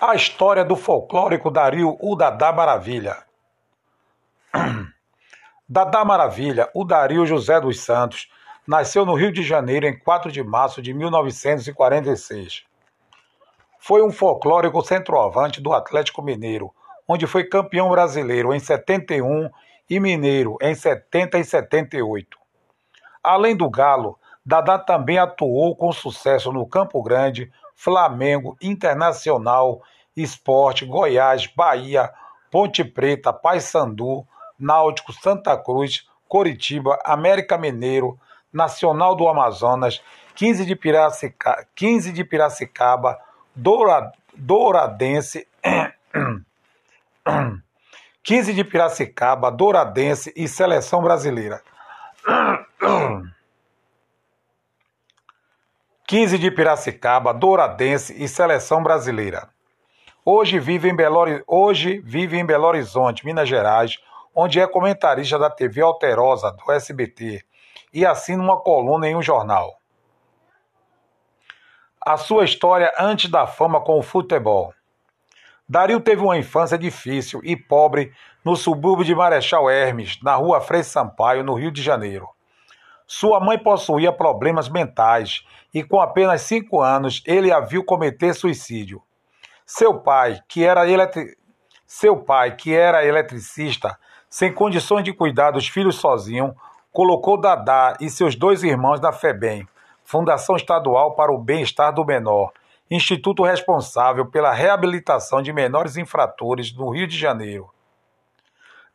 A história do folclórico Dario o Dadá Maravilha. Dadá Maravilha, o Dario José dos Santos, nasceu no Rio de Janeiro em 4 de março de 1946. Foi um folclórico centroavante do Atlético Mineiro, onde foi campeão brasileiro em 71 e mineiro em 70 e 78. Além do Galo, Dadá também atuou com sucesso no Campo Grande, Flamengo, Internacional, Esporte, Goiás, Bahia, Ponte Preta, Paysandu, Náutico, Santa Cruz, Coritiba, América Mineiro, Nacional do Amazonas, 15 de Piracicaba, 15 de Piracicaba Doura, Douradense, 15 de Piracicaba, Douradense e Seleção Brasileira. 15 de Piracicaba, Douradense e Seleção Brasileira. Hoje vive, em Belo, hoje vive em Belo Horizonte, Minas Gerais, onde é comentarista da TV Alterosa, do SBT, e assina uma coluna em um jornal. A sua história antes da fama com o futebol. Dario teve uma infância difícil e pobre no subúrbio de Marechal Hermes, na rua Frei Sampaio, no Rio de Janeiro. Sua mãe possuía problemas mentais e, com apenas cinco anos, ele a viu cometer suicídio. Seu pai, que era, eletri... Seu pai, que era eletricista, sem condições de cuidar dos filhos sozinho, colocou Dadá e seus dois irmãos na FEBEM, Fundação Estadual para o Bem-Estar do Menor, instituto responsável pela reabilitação de menores infratores no Rio de Janeiro.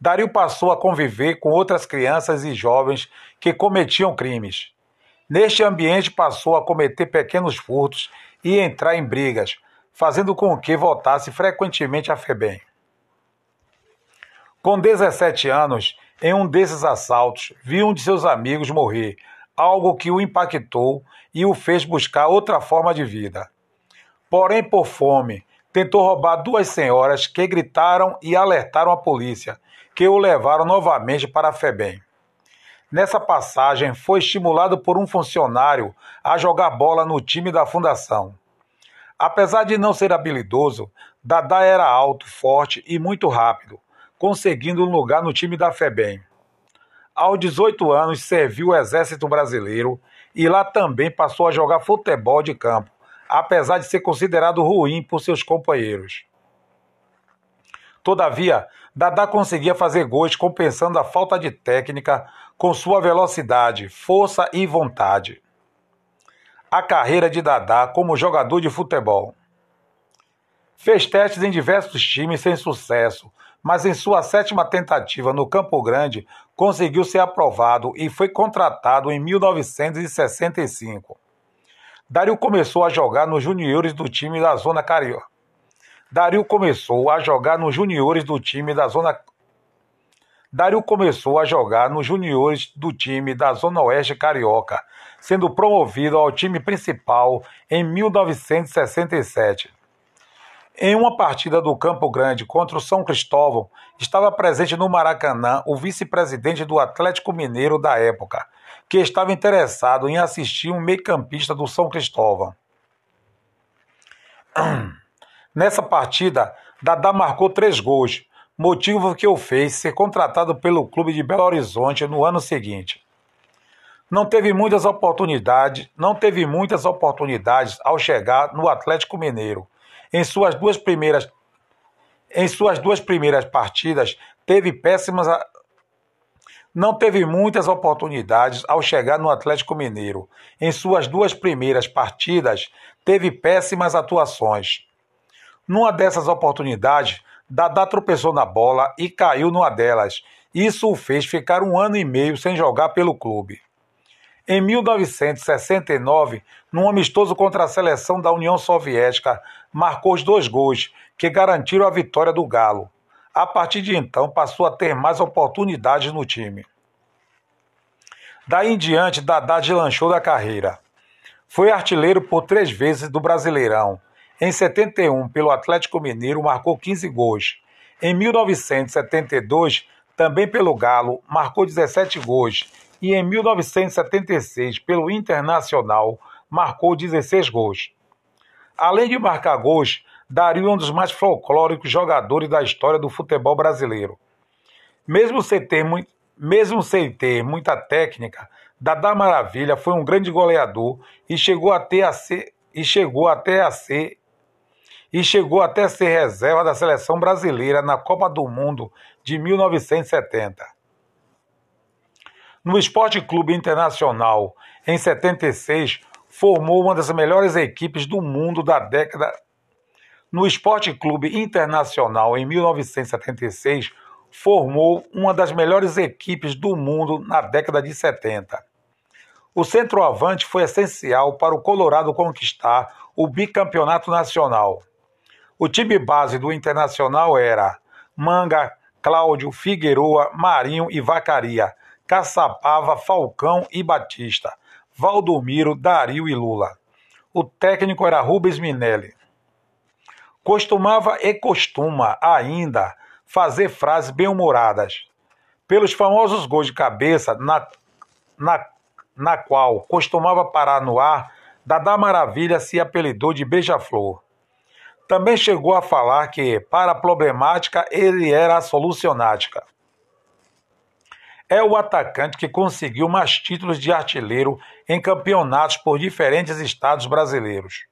Dario passou a conviver com outras crianças e jovens que cometiam crimes. Neste ambiente, passou a cometer pequenos furtos e entrar em brigas, fazendo com que voltasse frequentemente a FEBEM. Com 17 anos, em um desses assaltos, viu um de seus amigos morrer, algo que o impactou e o fez buscar outra forma de vida. Porém, por fome, tentou roubar duas senhoras que gritaram e alertaram a polícia, que o levaram novamente para a FEBEM. Nessa passagem, foi estimulado por um funcionário a jogar bola no time da fundação. Apesar de não ser habilidoso, Dadá era alto, forte e muito rápido, conseguindo um lugar no time da FEBEM. Aos 18 anos, serviu o Exército Brasileiro e lá também passou a jogar futebol de campo, apesar de ser considerado ruim por seus companheiros. Todavia, Dadá conseguia fazer gols compensando a falta de técnica com sua velocidade, força e vontade. A carreira de Dadá como jogador de futebol. Fez testes em diversos times sem sucesso, mas em sua sétima tentativa no Campo Grande conseguiu ser aprovado e foi contratado em 1965. Dario começou a jogar nos juniores do time da Zona Carioca Dario começou a jogar nos juniores do time da Zona Dario começou a jogar nos juniores do time da Zona Oeste Carioca, sendo promovido ao time principal em 1967. Em uma partida do Campo Grande contra o São Cristóvão, estava presente no Maracanã o vice-presidente do Atlético Mineiro da época, que estava interessado em assistir um meio-campista do São Cristóvão. Nessa partida, Dadá marcou três gols, motivo que o fez ser contratado pelo clube de Belo Horizonte no ano seguinte. Não teve muitas oportunidades, não teve muitas oportunidades ao chegar no Atlético Mineiro. Em suas duas primeiras em suas duas primeiras partidas, teve péssimas não teve muitas oportunidades ao chegar no Atlético Mineiro. Em suas duas primeiras partidas, teve péssimas atuações. Numa dessas oportunidades, Dadá tropeçou na bola e caiu numa delas. Isso o fez ficar um ano e meio sem jogar pelo clube. Em 1969, num amistoso contra a seleção da União Soviética, marcou os dois gols que garantiram a vitória do Galo. A partir de então, passou a ter mais oportunidades no time. Daí em diante, Dadá deslanchou da carreira. Foi artilheiro por três vezes do Brasileirão em 71, pelo Atlético Mineiro, marcou 15 gols. Em 1972, também pelo Galo, marcou 17 gols. E em 1976, pelo Internacional, marcou 16 gols. Além de marcar gols, Dario é um dos mais folclóricos jogadores da história do futebol brasileiro. Mesmo sem ter, mesmo sem ter muita técnica, Dadá Maravilha foi um grande goleador e chegou a ser e chegou até a ser e chegou até ser reserva da seleção brasileira na Copa do Mundo de 1970. No Esporte Clube Internacional, em 76, formou uma das melhores equipes do mundo da década. No Esporte Clube Internacional, em 1976, formou uma das melhores equipes do mundo na década de 70. O centroavante foi essencial para o Colorado conquistar o bicampeonato nacional. O time base do Internacional era Manga, Cláudio, Figueroa, Marinho e Vacaria, Caçapava, Falcão e Batista, Valdomiro, Dario e Lula. O técnico era Rubens Minelli. Costumava e costuma ainda fazer frases bem-humoradas. Pelos famosos gols de cabeça, na, na, na qual costumava parar no ar, Dadá Maravilha se apelidou de Beija-Flor. Também chegou a falar que, para a problemática, ele era a solucionática. É o atacante que conseguiu mais títulos de artilheiro em campeonatos por diferentes estados brasileiros.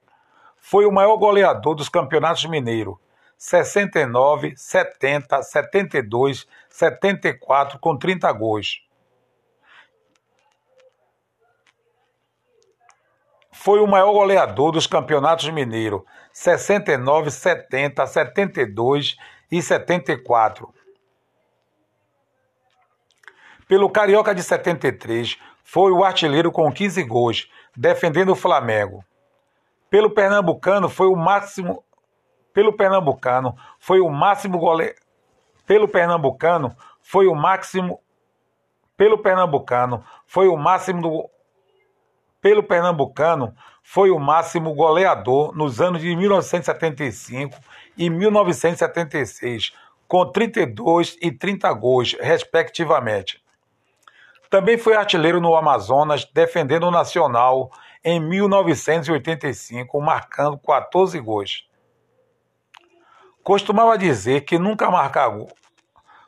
Foi o maior goleador dos campeonatos mineiros, 69, 70, 72, 74 com 30 gols. Foi o maior goleador dos campeonatos mineiros, 69, 70, 72 e 74. Pelo Carioca de 73, foi o artilheiro com 15 gols, defendendo o Flamengo. Pelo Pernambucano, foi o máximo pelo Pernambucano, foi o máximo goleiro. Pelo Pernambucano, foi o máximo. Pelo Pernambucano, foi o máximo. Pelo Pernambucano, foi o máximo goleador nos anos de 1975 e 1976, com 32 e 30 gols, respectivamente. Também foi artilheiro no Amazonas, defendendo o Nacional em 1985, marcando 14 gols. Costumava dizer que nunca marcou.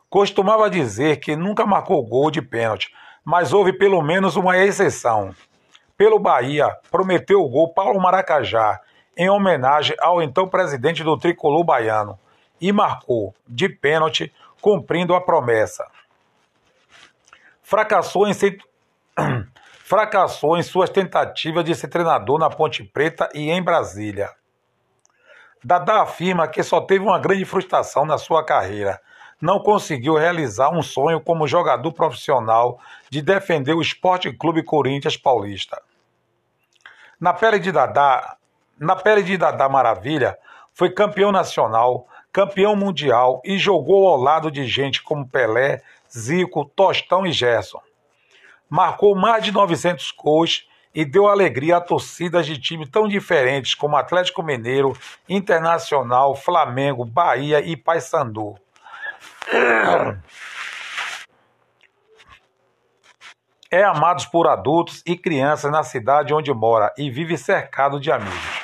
Costumava dizer que nunca marcou gol de pênalti, mas houve pelo menos uma exceção. Pelo Bahia, prometeu o gol Paulo Maracajá, em homenagem ao então presidente do tricolor baiano, e marcou, de pênalti, cumprindo a promessa. Fracassou em, se... Fracassou em suas tentativas de ser treinador na Ponte Preta e em Brasília. Dadá afirma que só teve uma grande frustração na sua carreira. Não conseguiu realizar um sonho como jogador profissional de defender o Esporte Clube Corinthians Paulista. Na pele de Dadá, na pele de Dadá Maravilha, foi campeão nacional, campeão mundial e jogou ao lado de gente como Pelé, Zico, Tostão e Gerson. Marcou mais de 900 gols e deu alegria a torcidas de times tão diferentes como Atlético Mineiro, Internacional, Flamengo, Bahia e Paysandu. É amado por adultos e crianças na cidade onde mora e vive cercado de amigos.